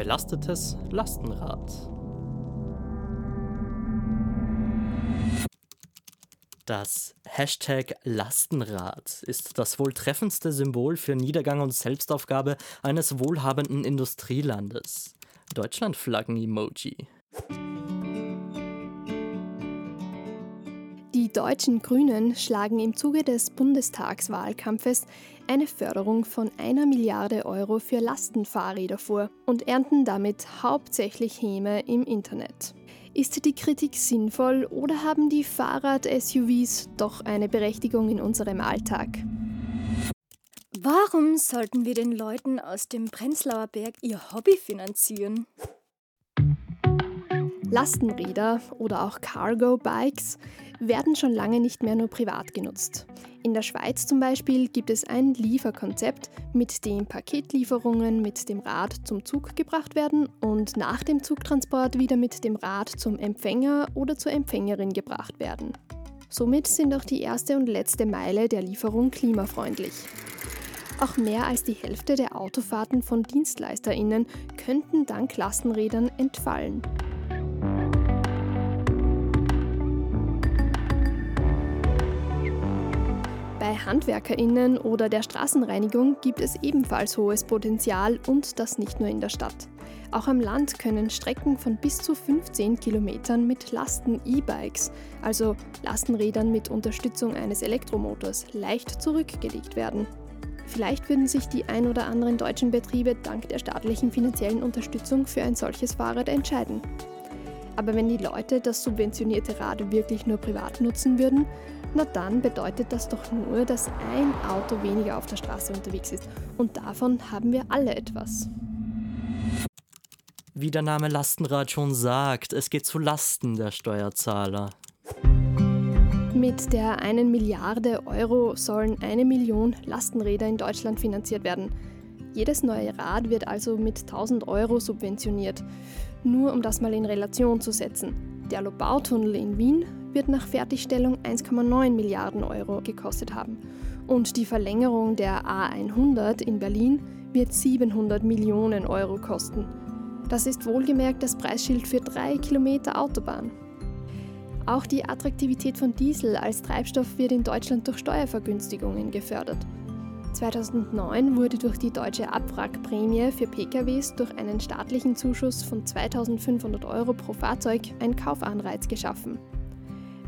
belastetes Lastenrad. Das Hashtag Lastenrad ist das wohl treffendste Symbol für Niedergang und Selbstaufgabe eines wohlhabenden Industrielandes. Deutschlandflaggen-Emoji. Die deutschen Grünen schlagen im Zuge des Bundestagswahlkampfes eine Förderung von einer Milliarde Euro für Lastenfahrräder vor und ernten damit hauptsächlich Häme im Internet. Ist die Kritik sinnvoll oder haben die Fahrrad-SUVs doch eine Berechtigung in unserem Alltag? Warum sollten wir den Leuten aus dem Prenzlauer Berg ihr Hobby finanzieren? Lastenräder oder auch Cargo-Bikes werden schon lange nicht mehr nur privat genutzt. In der Schweiz zum Beispiel gibt es ein Lieferkonzept, mit dem Paketlieferungen mit dem Rad zum Zug gebracht werden und nach dem Zugtransport wieder mit dem Rad zum Empfänger oder zur Empfängerin gebracht werden. Somit sind auch die erste und letzte Meile der Lieferung klimafreundlich. Auch mehr als die Hälfte der Autofahrten von Dienstleisterinnen könnten dank Lastenrädern entfallen. Bei HandwerkerInnen oder der Straßenreinigung gibt es ebenfalls hohes Potenzial und das nicht nur in der Stadt. Auch am Land können Strecken von bis zu 15 Kilometern mit Lasten-E-Bikes, also Lastenrädern mit Unterstützung eines Elektromotors, leicht zurückgelegt werden. Vielleicht würden sich die ein oder anderen deutschen Betriebe dank der staatlichen finanziellen Unterstützung für ein solches Fahrrad entscheiden. Aber wenn die Leute das subventionierte Rad wirklich nur privat nutzen würden, na dann bedeutet das doch nur, dass ein Auto weniger auf der Straße unterwegs ist. Und davon haben wir alle etwas. Wie der Name Lastenrad schon sagt, es geht zu Lasten der Steuerzahler. Mit der 1 Milliarde Euro sollen eine Million Lastenräder in Deutschland finanziert werden. Jedes neue Rad wird also mit 1000 Euro subventioniert. Nur um das mal in Relation zu setzen. Der Lobautunnel in Wien wird nach Fertigstellung 1,9 Milliarden Euro gekostet haben. Und die Verlängerung der A100 in Berlin wird 700 Millionen Euro kosten. Das ist wohlgemerkt das Preisschild für drei Kilometer Autobahn. Auch die Attraktivität von Diesel als Treibstoff wird in Deutschland durch Steuervergünstigungen gefördert. 2009 wurde durch die deutsche Abwrackprämie für PKWs durch einen staatlichen Zuschuss von 2500 Euro pro Fahrzeug ein Kaufanreiz geschaffen.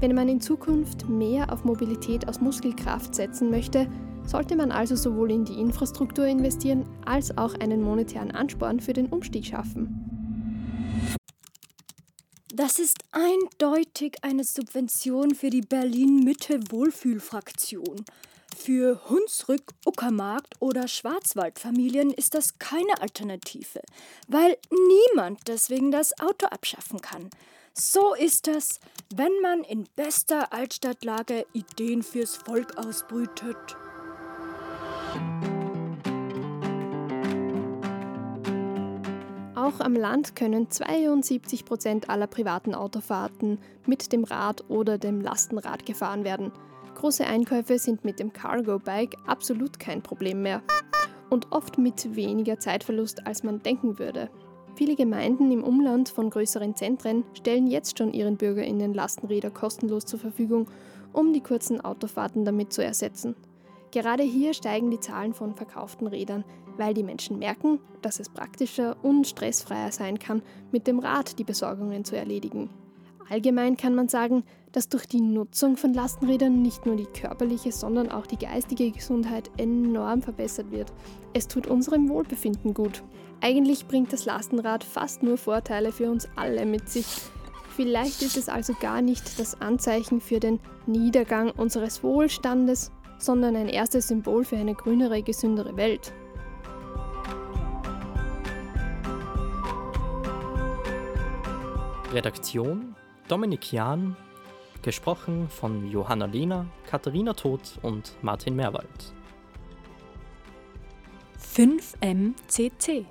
Wenn man in Zukunft mehr auf Mobilität aus Muskelkraft setzen möchte, sollte man also sowohl in die Infrastruktur investieren als auch einen monetären Ansporn für den Umstieg schaffen. Das ist eindeutig eine Subvention für die Berlin-Mitte-Wohlfühlfraktion. Für Hunsrück, Uckermark oder Schwarzwaldfamilien ist das keine Alternative, weil niemand deswegen das Auto abschaffen kann. So ist das, wenn man in bester Altstadtlage Ideen fürs Volk ausbrütet. Auch am Land können 72 Prozent aller privaten Autofahrten mit dem Rad oder dem Lastenrad gefahren werden. Große Einkäufe sind mit dem Cargo Bike absolut kein Problem mehr. Und oft mit weniger Zeitverlust, als man denken würde. Viele Gemeinden im Umland von größeren Zentren stellen jetzt schon ihren BürgerInnen Lastenräder kostenlos zur Verfügung, um die kurzen Autofahrten damit zu ersetzen. Gerade hier steigen die Zahlen von verkauften Rädern, weil die Menschen merken, dass es praktischer und stressfreier sein kann, mit dem Rad die Besorgungen zu erledigen. Allgemein kann man sagen, dass durch die Nutzung von Lastenrädern nicht nur die körperliche, sondern auch die geistige Gesundheit enorm verbessert wird. Es tut unserem Wohlbefinden gut. Eigentlich bringt das Lastenrad fast nur Vorteile für uns alle mit sich. Vielleicht ist es also gar nicht das Anzeichen für den Niedergang unseres Wohlstandes, sondern ein erstes Symbol für eine grünere, gesündere Welt. Redaktion Dominik Jahn, gesprochen von Johanna Lehner, Katharina Todt und Martin Meerwald. 5MCC